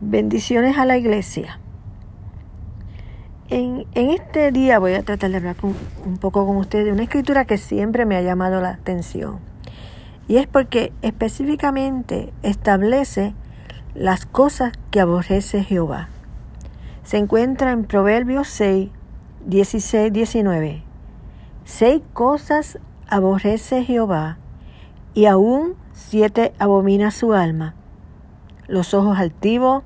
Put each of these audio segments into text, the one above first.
Bendiciones a la iglesia. En, este día voy a tratar de hablar un poco con ustedes de una escritura que siempre me ha llamado la atención. Y es porque específicamente establece las cosas que aborrece Jehová. Se encuentra en Proverbios 6, 16, 19. Seis cosas aborrece Jehová y aún siete abomina su alma. Los ojos altivos,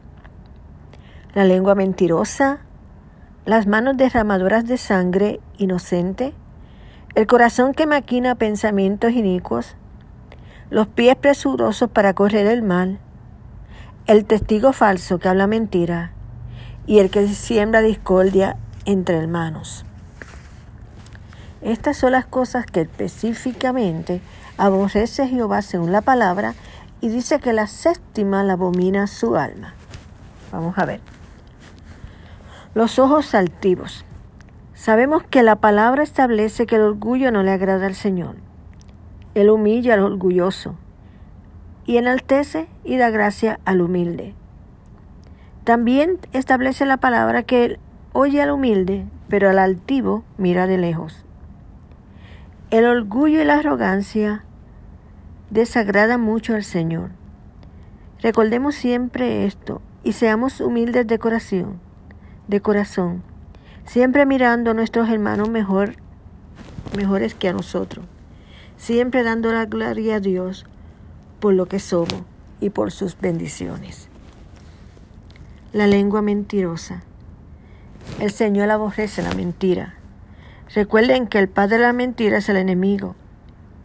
la lengua mentirosa, las manos derramadoras de sangre inocente, el corazón que maquina pensamientos inicuos, los pies presurosos para correr el mal, el testigo falso que habla mentira y el que siembra discordia entre hermanos. Estas son las cosas que específicamente aborrece Jehová según la palabra y dice que la séptima la abomina su alma. Vamos a ver. Los ojos altivos. Sabemos que la palabra establece que el orgullo no le agrada al Señor. Él humilla al orgulloso y enaltece y da gracia al humilde. También establece la palabra que Él oye al humilde, pero al altivo mira de lejos. El orgullo y la arrogancia desagradan mucho al Señor. Recordemos siempre esto y seamos humildes de corazón de corazón, siempre mirando a nuestros hermanos mejor, mejores que a nosotros, siempre dando la gloria a Dios por lo que somos y por sus bendiciones. La lengua mentirosa. El Señor aborrece la mentira. Recuerden que el padre de la mentira es el enemigo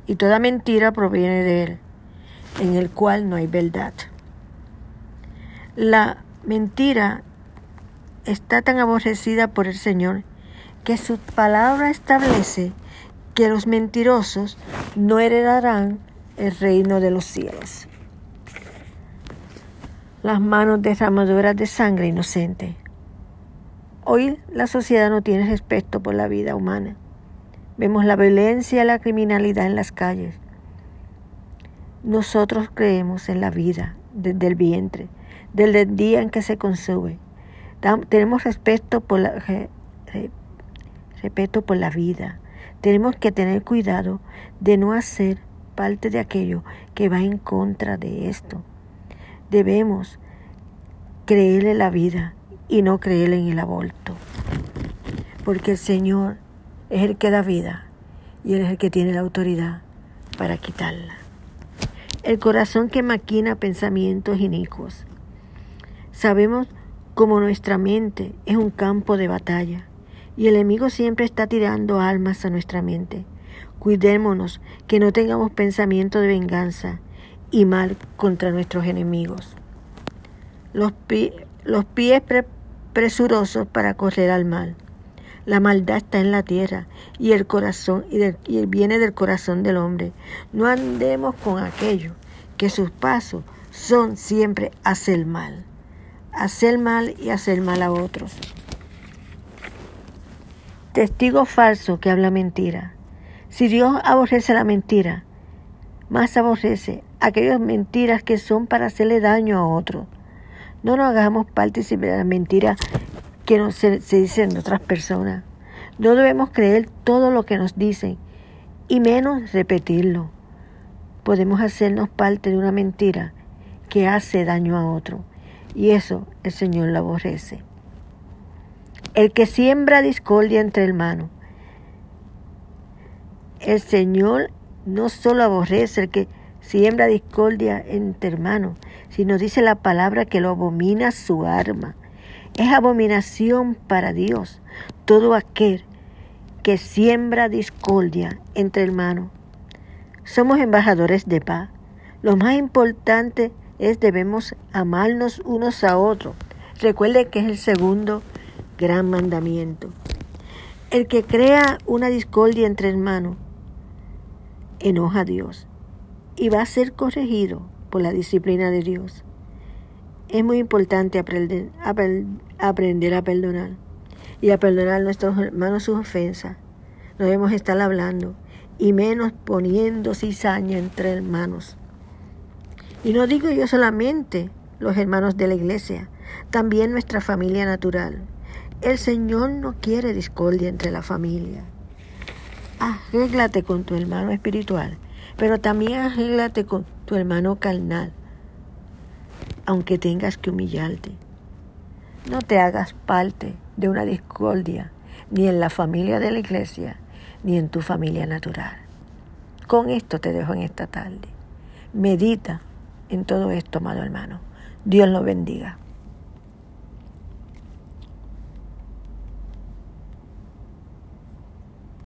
y toda mentira proviene de él, en el cual no hay verdad. La mentira está tan aborrecida por el Señor que su palabra establece que los mentirosos no heredarán el reino de los cielos. Las manos derramadoras de sangre inocente. Hoy la sociedad no tiene respeto por la vida humana. Vemos la violencia y la criminalidad en las calles. Nosotros creemos en la vida desde el vientre, desde el día en que se consume tenemos respeto por la, respeto por la vida. Tenemos que tener cuidado de no hacer parte de aquello que va en contra de esto. Debemos creerle la vida y no creerle en el aborto. Porque el Señor es el que da vida y Él es el que tiene la autoridad para quitarla. El corazón que maquina pensamientos inicuos. Sabemos como nuestra mente es un campo de batalla y el enemigo siempre está tirando almas a nuestra mente. Cuidémonos que no tengamos pensamiento de venganza y mal contra nuestros enemigos. Los, los pies presurosos para correr al mal. La maldad está en la tierra y el corazón y, y viene del corazón del hombre. No andemos con aquello que sus pasos son siempre hacer mal hacer mal y hacer mal a otros. Testigo falso que habla mentira. Si Dios aborrece la mentira, más aborrece aquellas mentiras que son para hacerle daño a otros. No nos hagamos partícipes de las mentiras que nos, se, se dicen de otras personas. No debemos creer todo lo que nos dicen y menos repetirlo. Podemos hacernos parte de una mentira que hace daño a otro. Y eso el Señor lo aborrece. El que siembra discordia entre hermanos. El Señor no solo aborrece el que siembra discordia entre hermanos, sino dice la palabra que lo abomina su arma. Es abominación para Dios todo aquel que siembra discordia entre hermanos. Somos embajadores de paz. Lo más importante es debemos amarnos unos a otros. Recuerde que es el segundo gran mandamiento. El que crea una discordia entre hermanos enoja a Dios y va a ser corregido por la disciplina de Dios. Es muy importante aprender, aprender a perdonar y a perdonar a nuestros hermanos sus ofensas. No debemos estar hablando y menos poniendo cizaña entre hermanos. Y no digo yo solamente los hermanos de la iglesia, también nuestra familia natural. El Señor no quiere discordia entre la familia. Arréglate con tu hermano espiritual, pero también arréglate con tu hermano carnal, aunque tengas que humillarte. No te hagas parte de una discordia, ni en la familia de la iglesia, ni en tu familia natural. Con esto te dejo en esta tarde. Medita en todo esto, amado hermano. Dios lo bendiga.